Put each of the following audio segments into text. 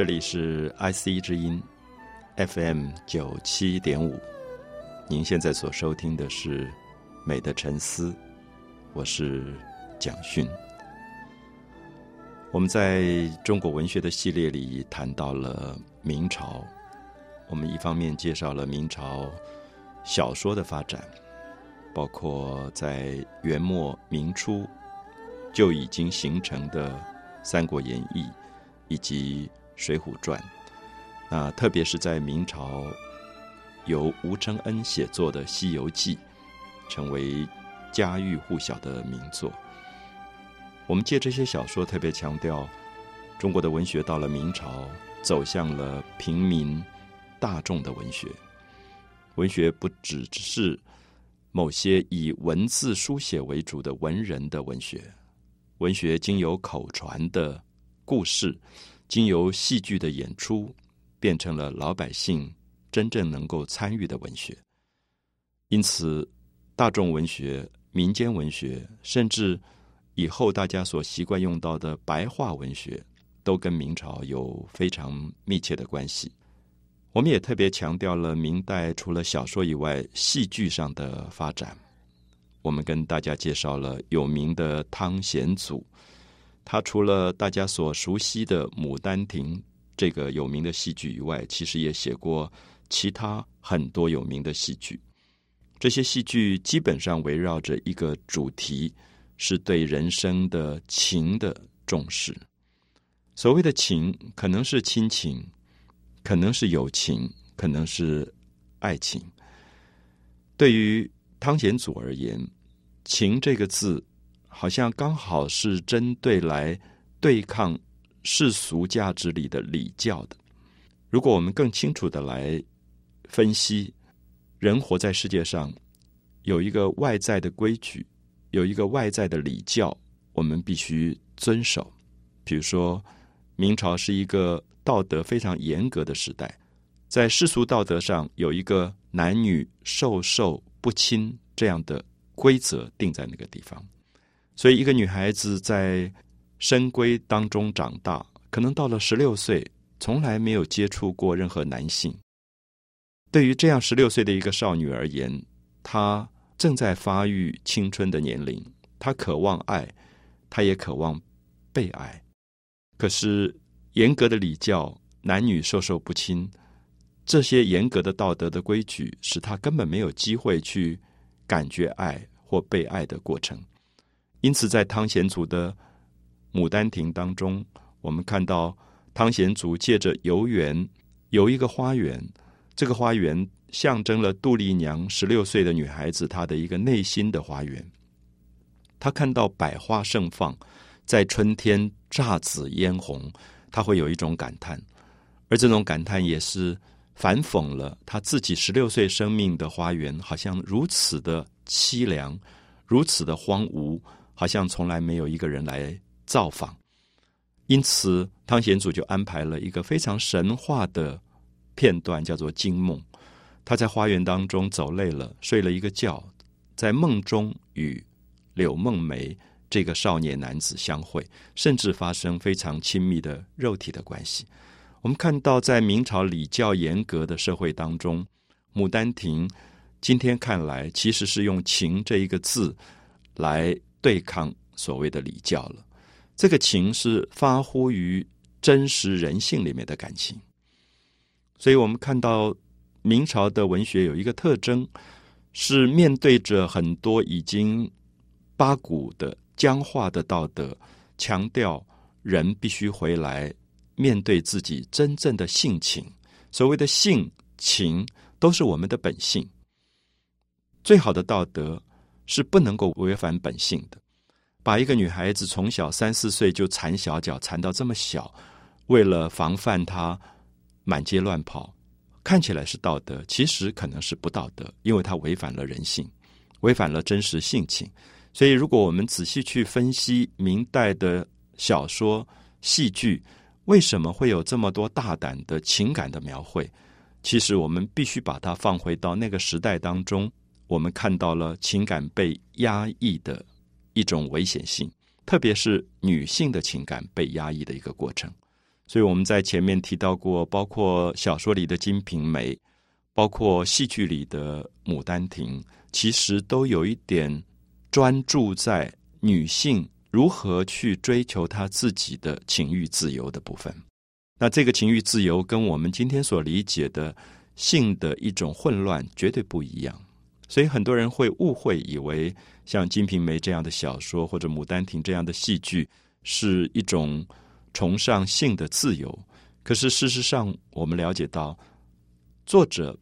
这里是 IC 之音 FM 九七点五，您现在所收听的是《美的沉思》，我是蒋勋。我们在中国文学的系列里谈到了明朝，我们一方面介绍了明朝小说的发展，包括在元末明初就已经形成的《三国演义》以及。《水浒传》，那特别是在明朝，由吴承恩写作的《西游记》，成为家喻户晓的名作。我们借这些小说，特别强调中国的文学到了明朝，走向了平民大众的文学。文学不只是某些以文字书写为主的文人的文学，文学经由口传的故事。经由戏剧的演出，变成了老百姓真正能够参与的文学。因此，大众文学、民间文学，甚至以后大家所习惯用到的白话文学，都跟明朝有非常密切的关系。我们也特别强调了明代除了小说以外，戏剧上的发展。我们跟大家介绍了有名的汤显祖。他除了大家所熟悉的《牡丹亭》这个有名的戏剧以外，其实也写过其他很多有名的戏剧。这些戏剧基本上围绕着一个主题，是对人生的情的重视。所谓的情，可能是亲情，可能是友情，可能是爱情。对于汤显祖而言，“情”这个字。好像刚好是针对来对抗世俗价值里的礼教的。如果我们更清楚的来分析，人活在世界上有一个外在的规矩，有一个外在的礼教，我们必须遵守。比如说，明朝是一个道德非常严格的时代，在世俗道德上有一个男女授受不亲这样的规则定在那个地方。所以，一个女孩子在深闺当中长大，可能到了十六岁，从来没有接触过任何男性。对于这样十六岁的一个少女而言，她正在发育青春的年龄，她渴望爱，她也渴望被爱。可是，严格的礼教、男女授受不亲，这些严格的道德的规矩，使她根本没有机会去感觉爱或被爱的过程。因此，在汤显祖的《牡丹亭》当中，我们看到汤显祖借着游园游一个花园，这个花园象征了杜丽娘十六岁的女孩子她的一个内心的花园。他看到百花盛放，在春天姹紫嫣红，他会有一种感叹，而这种感叹也是反讽了他自己十六岁生命的花园，好像如此的凄凉，如此的荒芜。好像从来没有一个人来造访，因此汤显祖就安排了一个非常神话的片段，叫做惊梦。他在花园当中走累了，睡了一个觉，在梦中与柳梦梅这个少年男子相会，甚至发生非常亲密的肉体的关系。我们看到，在明朝礼教严格的社会当中，《牡丹亭》今天看来其实是用“情”这一个字来。对抗所谓的礼教了，这个情是发乎于真实人性里面的感情。所以我们看到明朝的文学有一个特征，是面对着很多已经八股的僵化的道德，强调人必须回来面对自己真正的性情。所谓的性情，都是我们的本性。最好的道德。是不能够违反本性的。把一个女孩子从小三四岁就缠小脚，缠到这么小，为了防范她满街乱跑，看起来是道德，其实可能是不道德，因为它违反了人性，违反了真实性情。所以，如果我们仔细去分析明代的小说、戏剧，为什么会有这么多大胆的情感的描绘？其实，我们必须把它放回到那个时代当中。我们看到了情感被压抑的一种危险性，特别是女性的情感被压抑的一个过程。所以我们在前面提到过，包括小说里的《金瓶梅》，包括戏剧里的《牡丹亭》，其实都有一点专注在女性如何去追求她自己的情欲自由的部分。那这个情欲自由跟我们今天所理解的性的一种混乱绝对不一样，所以很多人会误会以为像《金瓶梅》这样的小说或者《牡丹亭》这样的戏剧是一种崇尚性的自由。可是事实上，我们了解到作者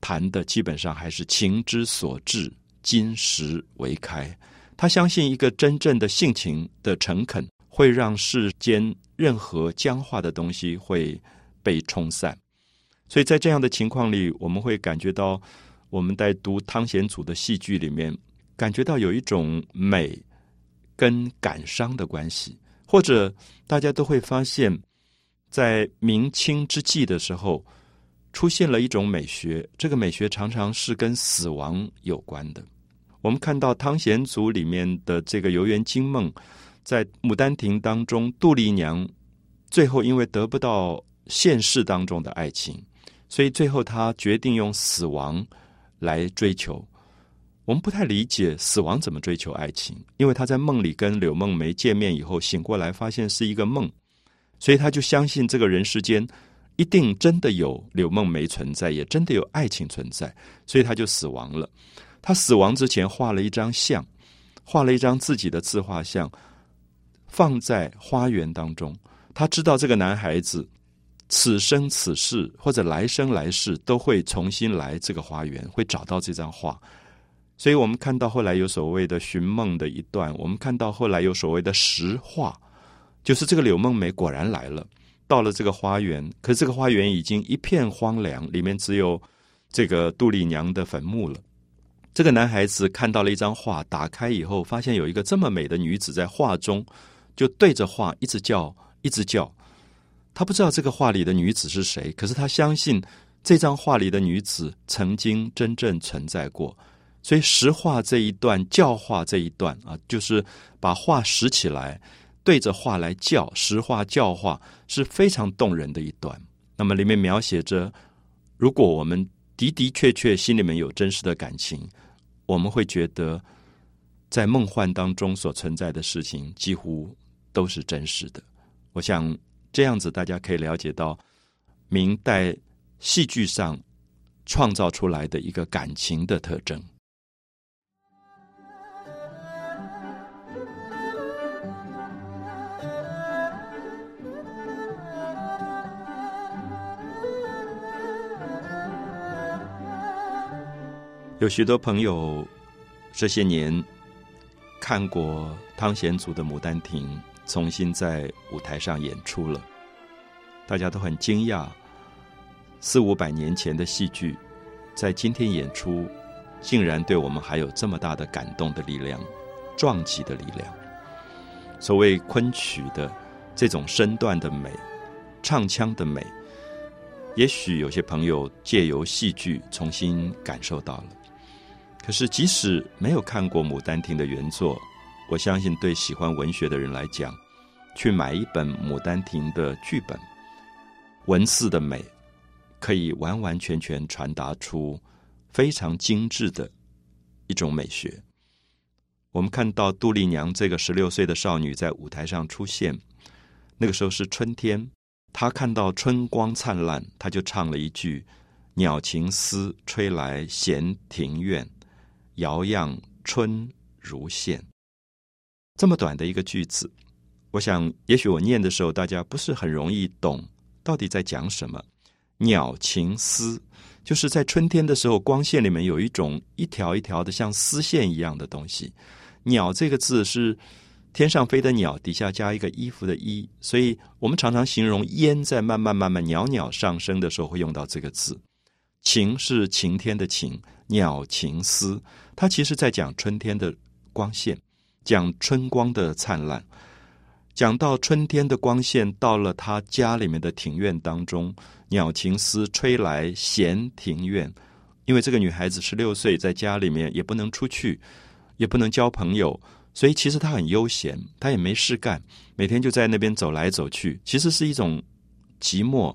谈的基本上还是情之所至，金石为开。他相信一个真正的性情的诚恳。会让世间任何僵化的东西会被冲散，所以在这样的情况里，我们会感觉到我们在读汤显祖的戏剧里面，感觉到有一种美跟感伤的关系，或者大家都会发现，在明清之际的时候，出现了一种美学，这个美学常常是跟死亡有关的。我们看到汤显祖里面的这个游园惊梦。在《牡丹亭》当中，杜丽娘最后因为得不到现世当中的爱情，所以最后她决定用死亡来追求。我们不太理解死亡怎么追求爱情，因为她在梦里跟柳梦梅见面以后，醒过来发现是一个梦，所以他就相信这个人世间一定真的有柳梦梅存在，也真的有爱情存在，所以他就死亡了。他死亡之前画了一张像，画了一张自己的自画像。放在花园当中，他知道这个男孩子此生此世或者来生来世都会重新来这个花园，会找到这张画。所以我们看到后来有所谓的寻梦的一段，我们看到后来有所谓的实画，就是这个柳梦梅果然来了，到了这个花园，可这个花园已经一片荒凉，里面只有这个杜丽娘的坟墓了。这个男孩子看到了一张画，打开以后发现有一个这么美的女子在画中。就对着画一直叫，一直叫。他不知道这个画里的女子是谁，可是他相信这张画里的女子曾经真正存在过。所以石画这一段教化这一段啊，就是把画拾起来，对着画来叫，石画教化是非常动人的一段。那么里面描写着，如果我们的的确确心里面有真实的感情，我们会觉得在梦幻当中所存在的事情几乎。都是真实的，我想这样子大家可以了解到明代戏剧上创造出来的一个感情的特征。有许多朋友这些年看过汤显祖的《牡丹亭》。重新在舞台上演出了，大家都很惊讶，四五百年前的戏剧，在今天演出，竟然对我们还有这么大的感动的力量、撞击的力量。所谓昆曲的这种身段的美、唱腔的美，也许有些朋友借由戏剧重新感受到了。可是，即使没有看过《牡丹亭》的原作，我相信，对喜欢文学的人来讲，去买一本《牡丹亭》的剧本，文字的美，可以完完全全传达出非常精致的一种美学。我们看到杜丽娘这个十六岁的少女在舞台上出现，那个时候是春天，她看到春光灿烂，她就唱了一句“鸟情丝吹来闲庭院，摇漾春如线”。这么短的一个句子，我想，也许我念的时候，大家不是很容易懂到底在讲什么。鸟情丝，就是在春天的时候，光线里面有一种一条一条的像丝线一样的东西。鸟这个字是天上飞的鸟，底下加一个衣服的衣，所以我们常常形容烟在慢慢慢慢袅袅上升的时候，会用到这个字。晴是晴天的晴，鸟情丝，它其实在讲春天的光线。讲春光的灿烂，讲到春天的光线到了他家里面的庭院当中，鸟情丝吹来闲庭院。因为这个女孩子十六岁，在家里面也不能出去，也不能交朋友，所以其实她很悠闲，她也没事干，每天就在那边走来走去。其实是一种寂寞，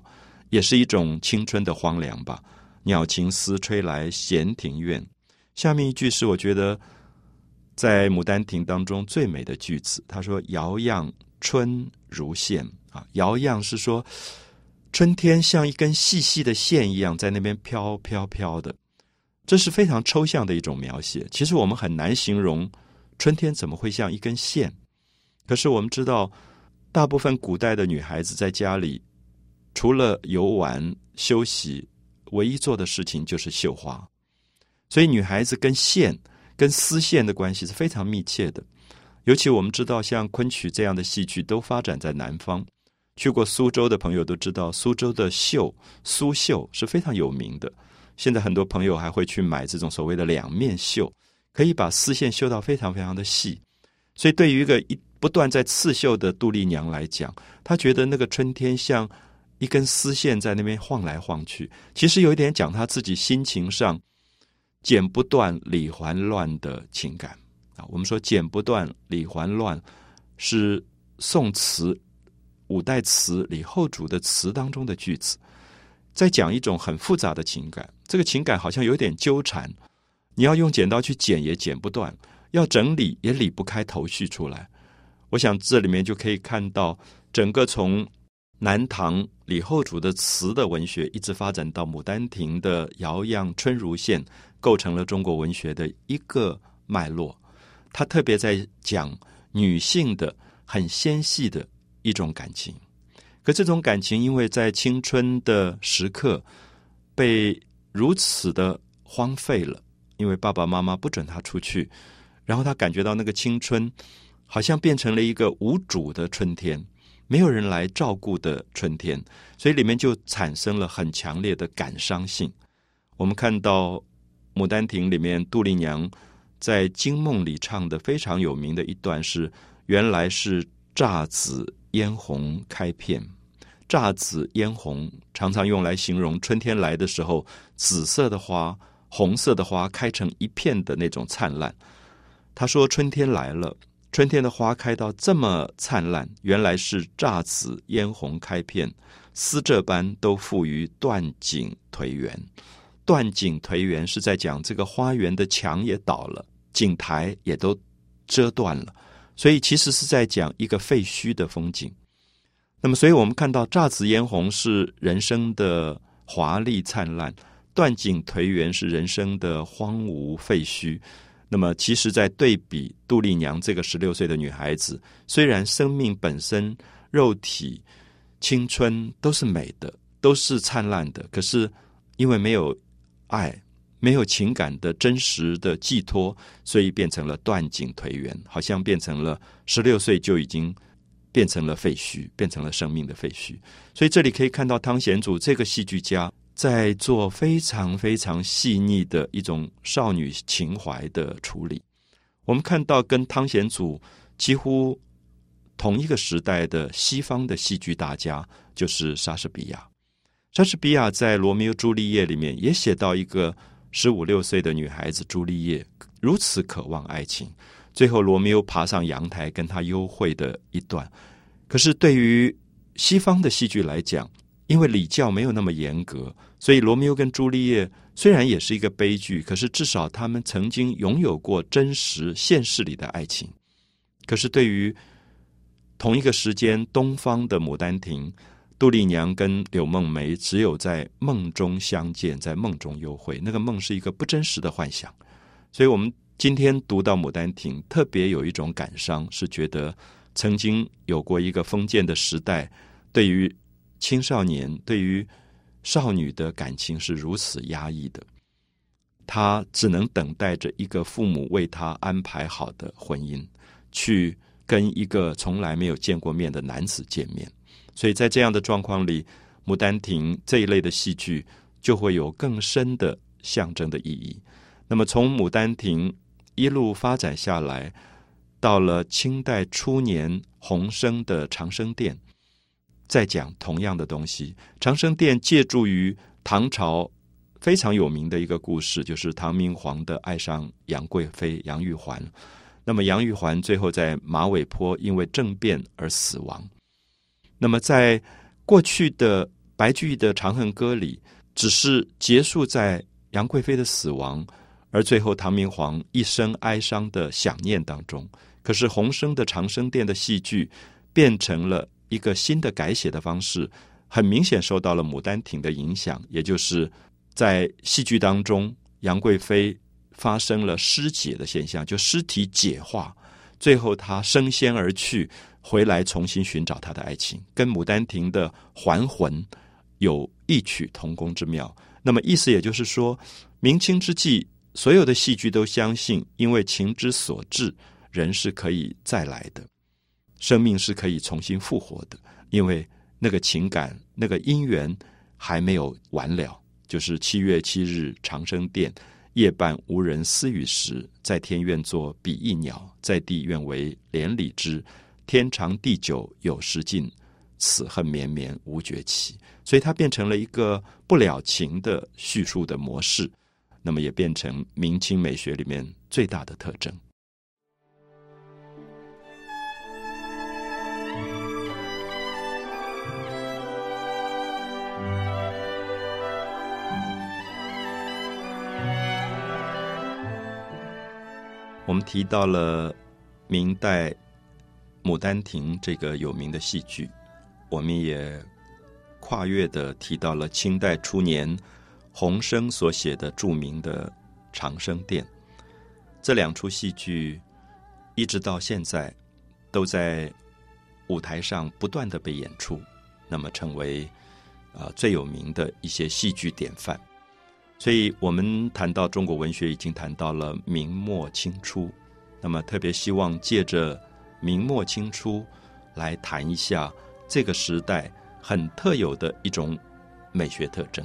也是一种青春的荒凉吧。鸟情丝吹来闲庭院。下面一句是我觉得在《牡丹亭》当中最美的句子。他说：“遥漾春如线啊，遥漾是说春天像一根细细的线一样在那边飘飘飘的。这是非常抽象的一种描写。其实我们很难形容春天怎么会像一根线。可是我们知道。”大部分古代的女孩子在家里，除了游玩休息，唯一做的事情就是绣花。所以，女孩子跟线、跟丝线的关系是非常密切的。尤其我们知道，像昆曲这样的戏剧都发展在南方。去过苏州的朋友都知道，苏州的绣苏绣是非常有名的。现在很多朋友还会去买这种所谓的两面绣，可以把丝线绣到非常非常的细。所以，对于一个一不断在刺绣的杜丽娘来讲，她觉得那个春天像一根丝线在那边晃来晃去。其实有一点讲她自己心情上剪不断理还乱的情感我们说剪不断理还乱是宋词五代词李后主的词当中的句子，在讲一种很复杂的情感。这个情感好像有点纠缠，你要用剪刀去剪也剪不断，要整理也理不开头绪出来。我想这里面就可以看到，整个从南唐李后主的词的文学，一直发展到《牡丹亭》的遥漾春如线，构成了中国文学的一个脉络。他特别在讲女性的很纤细的一种感情，可这种感情因为在青春的时刻被如此的荒废了，因为爸爸妈妈不准他出去，然后他感觉到那个青春。好像变成了一个无主的春天，没有人来照顾的春天，所以里面就产生了很强烈的感伤性。我们看到《牡丹亭》里面杜丽娘在惊梦里唱的非常有名的一段是：“原来是姹紫嫣红开片。”姹紫嫣红常常用来形容春天来的时候，紫色的花、红色的花开成一片的那种灿烂。他说：“春天来了。”春天的花开到这么灿烂，原来是姹紫嫣红开片，丝这般都付于断井颓垣。断井颓垣是在讲这个花园的墙也倒了，井台也都遮断了，所以其实是在讲一个废墟的风景。那么，所以我们看到姹紫嫣红是人生的华丽灿烂，断井颓垣是人生的荒芜废墟。那么，其实，在对比杜丽娘这个十六岁的女孩子，虽然生命本身、肉体、青春都是美的，都是灿烂的，可是因为没有爱、没有情感的真实的寄托，所以变成了断井颓垣，好像变成了十六岁就已经变成了废墟，变成了生命的废墟。所以，这里可以看到汤显祖这个戏剧家。在做非常非常细腻的一种少女情怀的处理。我们看到跟汤显祖几乎同一个时代的西方的戏剧大家，就是莎士比亚。莎士比亚在《罗密欧朱丽叶》里面也写到一个十五六岁的女孩子朱丽叶如此渴望爱情，最后罗密欧爬上阳台跟她幽会的一段。可是对于西方的戏剧来讲，因为礼教没有那么严格，所以罗密欧跟朱丽叶虽然也是一个悲剧，可是至少他们曾经拥有过真实现实里的爱情。可是对于同一个时间东方的牡丹亭，杜丽娘跟柳梦梅只有在梦中相见，在梦中幽会，那个梦是一个不真实的幻想。所以我们今天读到牡丹亭，特别有一种感伤，是觉得曾经有过一个封建的时代，对于。青少年对于少女的感情是如此压抑的，他只能等待着一个父母为他安排好的婚姻，去跟一个从来没有见过面的男子见面。所以在这样的状况里，《牡丹亭》这一类的戏剧就会有更深的象征的意义。那么，从《牡丹亭》一路发展下来，到了清代初年，洪升的长生殿。在讲同样的东西，长生殿借助于唐朝非常有名的一个故事，就是唐明皇的爱上杨贵妃杨玉环。那么杨玉环最后在马嵬坡因为政变而死亡。那么在过去的白居易的《长恨歌》里，只是结束在杨贵妃的死亡，而最后唐明皇一生哀伤的想念当中。可是洪生的长生殿的戏剧变成了一个新的改写的方式，很明显受到了《牡丹亭》的影响，也就是在戏剧当中，杨贵妃发生了尸解的现象，就尸体解化，最后她升仙而去，回来重新寻找她的爱情，跟《牡丹亭》的还魂有异曲同工之妙。那么意思也就是说，明清之际，所有的戏剧都相信，因为情之所至。人是可以再来的，生命是可以重新复活的，因为那个情感、那个姻缘还没有完了。就是七月七日长生殿，夜半无人私语时，在天愿作比翼鸟，在地愿为连理枝。天长地久有时尽，此恨绵绵无绝期。所以它变成了一个不了情的叙述的模式，那么也变成明清美学里面最大的特征。我们提到了明代《牡丹亭》这个有名的戏剧，我们也跨越的提到了清代初年洪升所写的著名的《长生殿》。这两出戏剧一直到现在都在舞台上不断的被演出，那么成为啊最有名的一些戏剧典范。所以我们谈到中国文学，已经谈到了明末清初。那么特别希望借着明末清初来谈一下这个时代很特有的一种美学特征。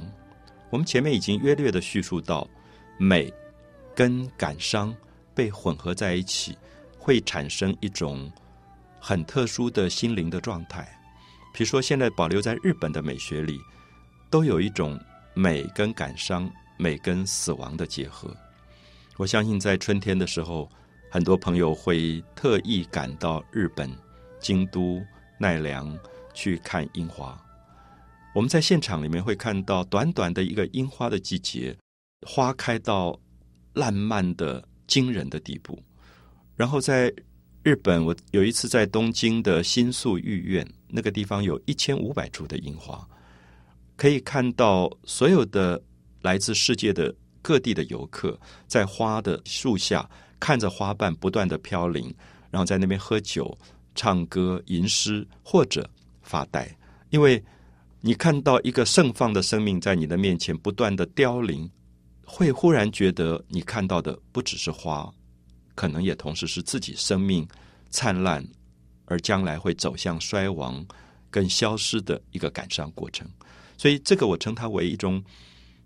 我们前面已经约略的叙述到，美跟感伤被混合在一起，会产生一种很特殊的心灵的状态。比如说，现在保留在日本的美学里，都有一种美跟感伤。美跟死亡的结合，我相信在春天的时候，很多朋友会特意赶到日本京都奈良去看樱花。我们在现场里面会看到，短短的一个樱花的季节，花开到烂漫的惊人的地步。然后在日本，我有一次在东京的新宿御苑，那个地方有一千五百株的樱花，可以看到所有的。来自世界的各地的游客，在花的树下看着花瓣不断的飘零，然后在那边喝酒、唱歌、吟诗或者发呆。因为你看到一个盛放的生命在你的面前不断的凋零，会忽然觉得你看到的不只是花，可能也同时是自己生命灿烂而将来会走向衰亡跟消失的一个感伤过程。所以，这个我称它为一种。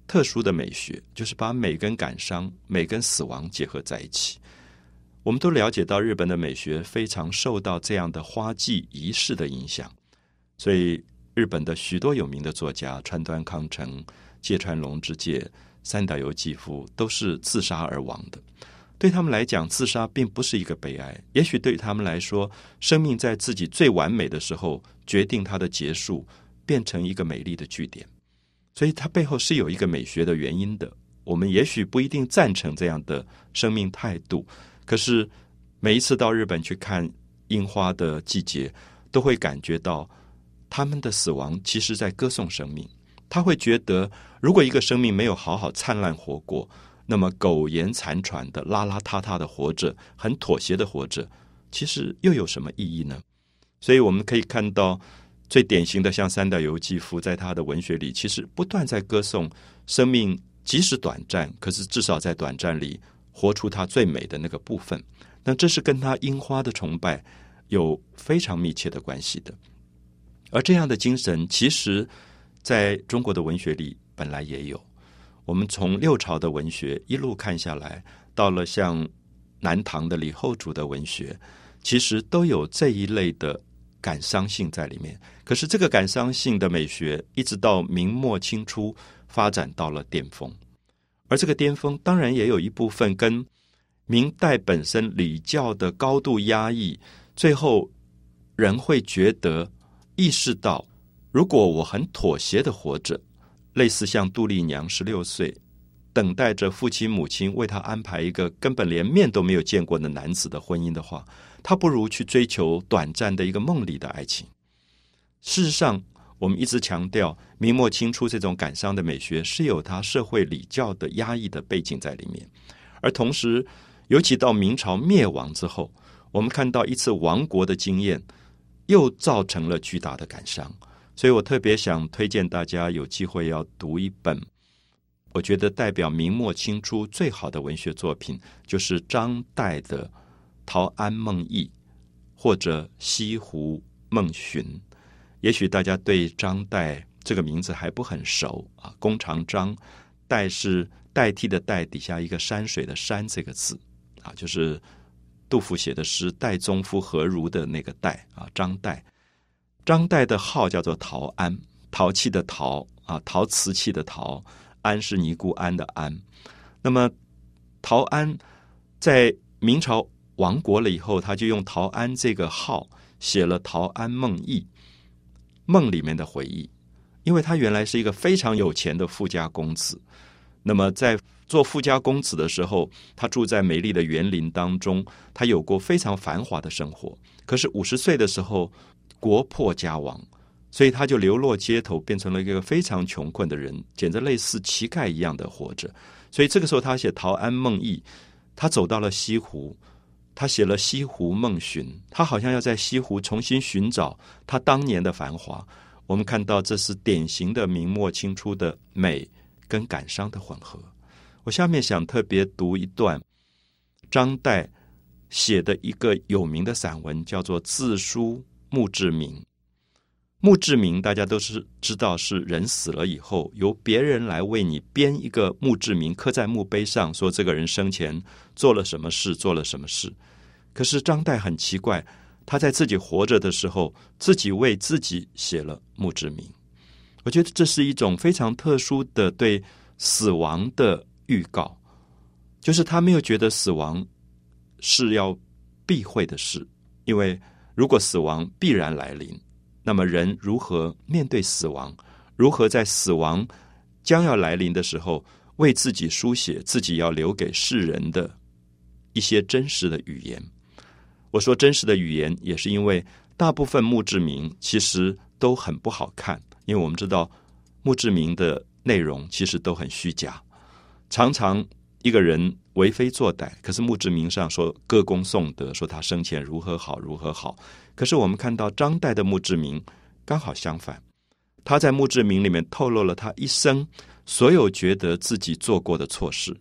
特殊的美学就是把美跟感伤、美跟死亡结合在一起。我们都了解到，日本的美学非常受到这样的花季仪式的影响，所以日本的许多有名的作家川端康成、芥川龙之介、三岛由纪夫都是自杀而亡的。对他们来讲，自杀并不是一个悲哀，也许对他们来说，生命在自己最完美的时候决定它的结束，变成一个美丽的句点。所以它背后是有一个美学的原因的。我们也许不一定赞成这样的生命态度，可是每一次到日本去看樱花的季节，都会感觉到他们的死亡其实在歌颂生命。他会觉得，如果一个生命没有好好灿烂活过，那么苟延残喘的、邋邋遢遢的活着，很妥协的活着，其实又有什么意义呢？所以我们可以看到。最典型的，像三岛由纪夫，在他的文学里，其实不断在歌颂生命，即使短暂，可是至少在短暂里活出他最美的那个部分。那这是跟他樱花的崇拜有非常密切的关系的。而这样的精神，其实在中国的文学里本来也有。我们从六朝的文学一路看下来，到了像南唐的李后主的文学，其实都有这一类的。感伤性在里面，可是这个感伤性的美学，一直到明末清初发展到了巅峰，而这个巅峰当然也有一部分跟明代本身礼教的高度压抑，最后人会觉得意识到如果我很妥协的活着，类似像杜丽娘十六岁，等待着父亲母亲为她安排一个根本连面都没有见过的男子的婚姻的话，他不如去追求短暂的一个梦里的爱情。事实上，我们一直强调明末清初这种感伤的美学是有它社会礼教的压抑的背景在里面，而同时，尤其到明朝灭亡之后，我们看到一次亡国的经验。又造成了巨大的感伤，所以我特别想推荐大家有机会要读一本，我觉得代表明末清初最好的文学作品，就是张岱的《陶庵梦忆》或者《西湖梦寻》。也许大家对张岱这个名字还不很熟啊，弓长张，岱是代替的代底下一个山水的山这个字啊，就是。杜甫写的诗“岱宗夫何如”的那个岱啊，张岱。张岱的号叫做陶庵，陶器的陶啊，陶瓷器的陶，庵是尼姑庵的庵。那么陶庵在明朝亡国了以后，他就用陶庵这个号写了《陶庵梦忆》，梦里面的回忆。因为他原来是一个非常有钱的富家公子，那么在。做富家公子的时候，他住在美丽的园林当中，他有过非常繁华的生活。可是五十岁的时候，国破家亡，所以他就流落街头，变成了一个非常穷困的人，简直类似乞丐一样的活着。所以这个时候，他写《陶庵梦忆》，他走到了西湖，他写了《西湖梦寻》，他好像要在西湖重新寻找他当年的繁华。我们看到，这是典型的明末清初的美跟感伤的混合。我下面想特别读一段张岱写的一个有名的散文，叫做《自书墓志铭》。墓志铭大家都是知道，是人死了以后，由别人来为你编一个墓志铭，刻在墓碑上，说这个人生前做了什么事，做了什么事。可是张岱很奇怪，他在自己活着的时候，自己为自己写了墓志铭。我觉得这是一种非常特殊的对死亡的。预告，就是他没有觉得死亡是要避讳的事，因为如果死亡必然来临，那么人如何面对死亡？如何在死亡将要来临的时候，为自己书写自己要留给世人的一些真实的语言？我说真实的语言，也是因为大部分墓志铭其实都很不好看，因为我们知道墓志铭的内容其实都很虚假。常常一个人为非作歹，可是墓志铭上说歌功颂德，说他生前如何好如何好。可是我们看到张岱的墓志铭刚好相反，他在墓志铭里面透露了他一生所有觉得自己做过的错事，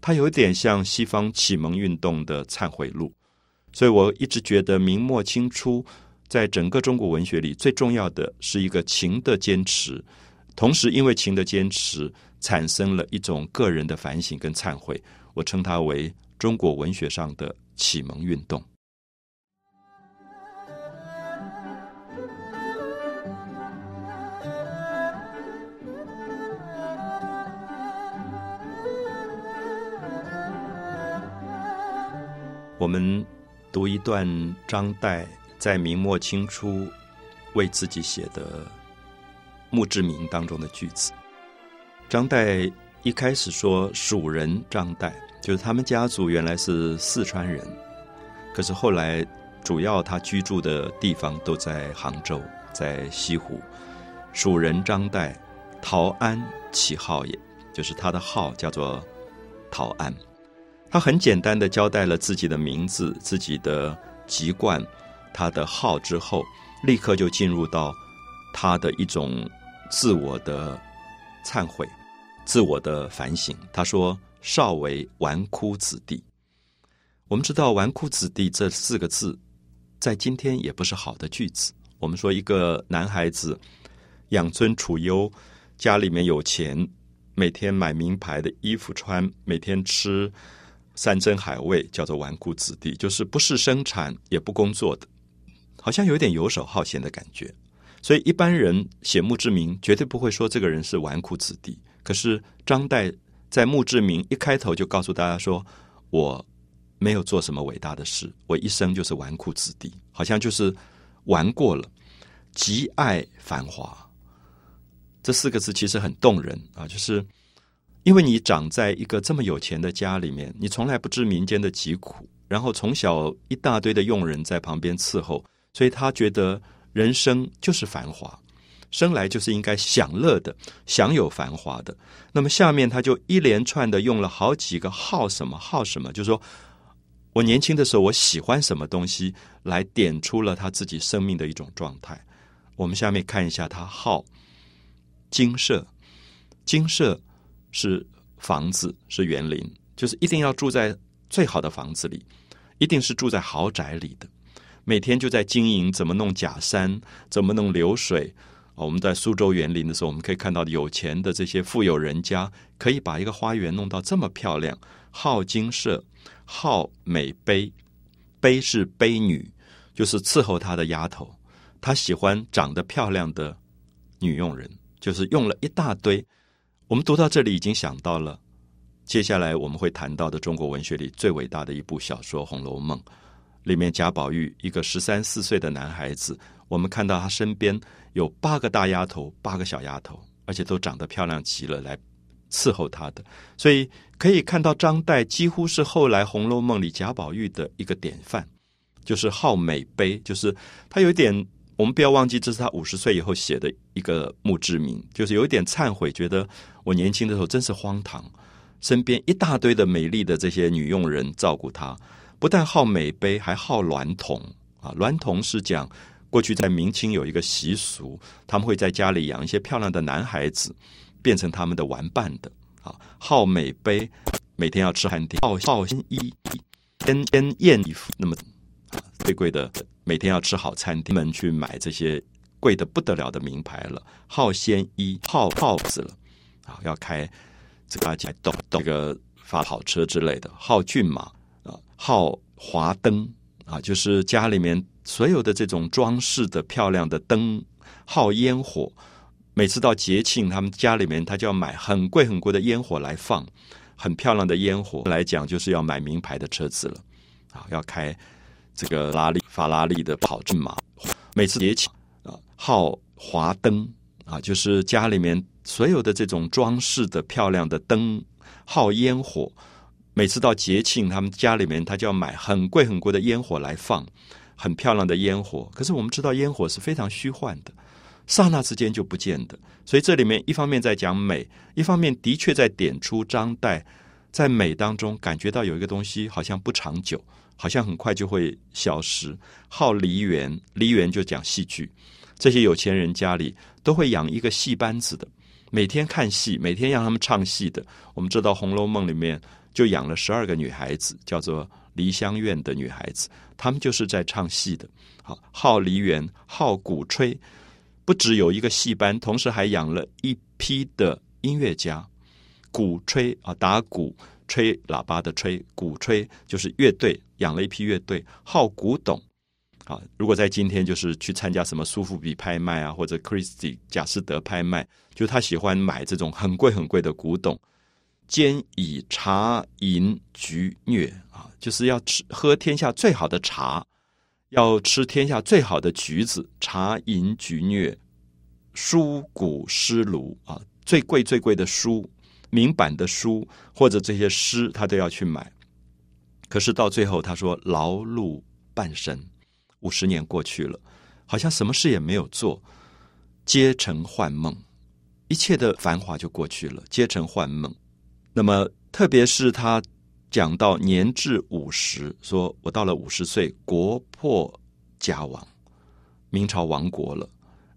他有点像西方启蒙运动的忏悔录。所以我一直觉得明末清初在整个中国文学里最重要的是一个情的坚持，同时因为情的坚持。产生了一种个人的反省跟忏悔，我称它为中国文学上的启蒙运动。我们读一段张岱在明末清初为自己写的墓志铭当中的句子。张岱一开始说蜀人张岱，就是他们家族原来是四川人，可是后来主要他居住的地方都在杭州，在西湖。蜀人张岱，陶庵起号也，就是他的号叫做陶庵。他很简单的交代了自己的名字、自己的籍贯、他的号之后，立刻就进入到他的一种自我的忏悔。自我的反省，他说：“少为纨绔子弟。”我们知道“纨绔子弟”这四个字，在今天也不是好的句子。我们说一个男孩子养尊处优，家里面有钱，每天买名牌的衣服穿，每天吃山珍海味，叫做纨绔子弟，就是不是生产也不工作的，好像有点游手好闲的感觉。所以一般人写墓志铭，绝对不会说这个人是纨绔子弟。可是张岱在墓志铭一开头就告诉大家说：“我没有做什么伟大的事，我一生就是纨绔子弟，好像就是玩过了。”极爱繁华。这四个字其实很动人啊，就是因为你长在一个这么有钱的家里面，你从来不知民间的疾苦，然后从小一大堆的佣人在旁边伺候，所以他觉得人生就是繁华，生来就是应该享乐的，享有繁华的。那么下面他就一连串的用了好几个好什么好什么，就是说我年轻的时候我喜欢什么东西，来点出了他自己生命的一种状态。我们下面看一下他好。精舍，精舍是房子，是园林，就是一定要住在最好的房子里，一定是住在豪宅里的。每天就在经营怎么弄假山，怎么弄流水。我们在苏州园林的时候，我们可以看到有钱的这些富有人家，可以把一个花园弄到这么漂亮。好精舍，好美卑，卑是卑女，就是伺候他的丫头。他喜欢长得漂亮的女佣人。就是用了一大堆，我们读到这里已经想到了，接下来我们会谈到的中国文学里最伟大的一部小说《红楼梦》里面，贾宝玉一个十三四岁的男孩子，我们看到他身边有八个大丫头，八个小丫头，而且都长得漂亮极了，来伺候他的，所以可以看到张岱几乎是后来《红楼梦》里贾宝玉的一个典范，就是好美悲，就是他有一点。我们不要忘记，这是他五十岁以后写的一个墓志铭，就是有一点忏悔，觉得我年轻的时候真是荒唐，身边一大堆的美丽的这些女佣人照顾他，不但好美杯，还好娈童啊。娈童是讲过去在明清有一个习俗，他们会在家里养一些漂亮的男孩子，变成他们的玩伴的啊。好美杯，每天要吃汉典，好好新衣，天天艳衣服，那么最贵的。每天要吃好餐厅，们去买这些贵的不得了的名牌了，好鲜衣，好炮子了，啊，要开这个叫动这个发跑车之类的，好骏马啊，好华灯啊，就是家里面所有的这种装饰的漂亮的灯，耗烟火。每次到节庆，他们家里面他就要买很贵很贵的烟火来放，很漂亮的烟火来讲，就是要买名牌的车子了，啊，要开。这个拉力法拉利的跑骏马，每次节庆啊，耗华灯啊，就是家里面所有的这种装饰的漂亮的灯，耗烟火。每次到节庆，他们家里面他就要买很贵很贵的烟火来放，很漂亮的烟火。可是我们知道烟火是非常虚幻的，刹那之间就不见的。所以这里面一方面在讲美，一方面的确在点出张岱在美当中感觉到有一个东西好像不长久。好像很快就会消失。好梨园，梨园就讲戏剧。这些有钱人家里都会养一个戏班子的，每天看戏，每天让他们唱戏的。我们知道《红楼梦》里面就养了十二个女孩子，叫做梨香院的女孩子，她们就是在唱戏的。好，好梨园，好鼓吹，不只有一个戏班，同时还养了一批的音乐家，鼓吹啊，打鼓。吹喇叭的吹，鼓吹就是乐队，养了一批乐队，好古董啊。如果在今天，就是去参加什么苏富比拍卖啊，或者 Christie 贾斯德拍卖，就他喜欢买这种很贵很贵的古董。兼以茶饮菊虐，就是要吃喝天下最好的茶，要吃天下最好的橘子。茶饮橘虐，书古诗炉啊，最贵最贵的书。明版的书或者这些诗，他都要去买。可是到最后，他说劳碌半生，五十年过去了，好像什么事也没有做，皆成幻梦，一切的繁华就过去了，皆成幻梦。那么，特别是他讲到年至五十，说我到了五十岁，国破家亡，明朝亡国了，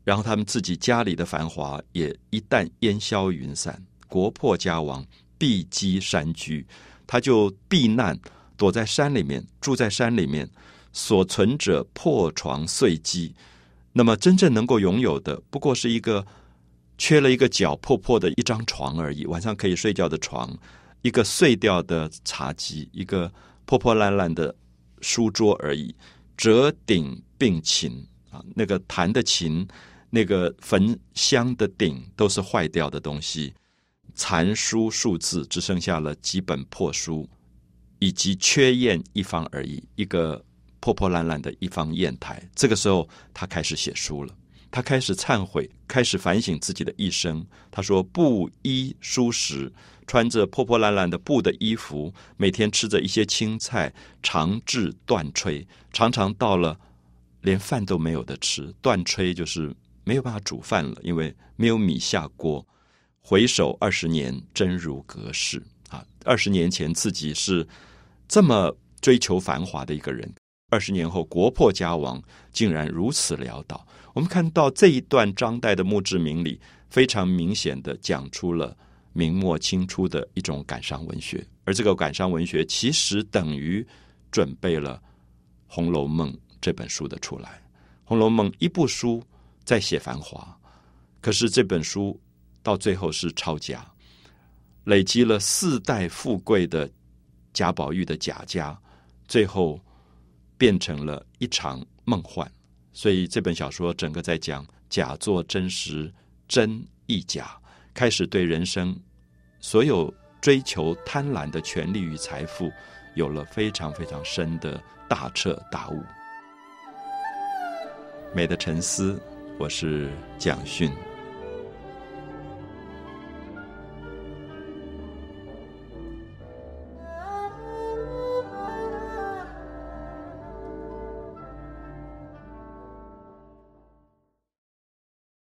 然后他们自己家里的繁华也一旦烟消云散。国破家亡，避机山居，他就避难，躲在山里面，住在山里面。所存者破床碎机，那么真正能够拥有的，不过是一个缺了一个角、破破的一张床而已，晚上可以睡觉的床，一个碎掉的茶几，一个破破烂烂的书桌而已。折顶并琴啊，那个弹的琴，那个焚香的鼎，都是坏掉的东西。残书数字，只剩下了几本破书，以及缺砚一方而已。一个破破烂烂的一方砚台。这个时候，他开始写书了。他开始忏悔，开始反省自己的一生。他说：“布衣书食，穿着破破烂烂的布的衣服，每天吃着一些青菜，长至断炊，常常到了连饭都没有的吃。断炊就是没有办法煮饭了，因为没有米下锅。回首二十年，真如隔世啊！二十年前自己是这么追求繁华的一个人。”二十年后，国破家亡，竟然如此潦倒。我们看到这一段张岱的墓志铭里，非常明显的讲出了明末清初的一种感伤文学，而这个感伤文学其实等于准备了《红楼梦》这本书的出来。《红楼梦》一部书在写繁华，可是这本书到最后是抄家，累积了四代富贵的贾宝玉的贾家，最后。变成了一场梦幻，所以这本小说整个在讲假作真实，真亦假，开始对人生所有追求贪婪的权利与财富有了非常非常深的大彻大悟。美的沉思，我是蒋勋。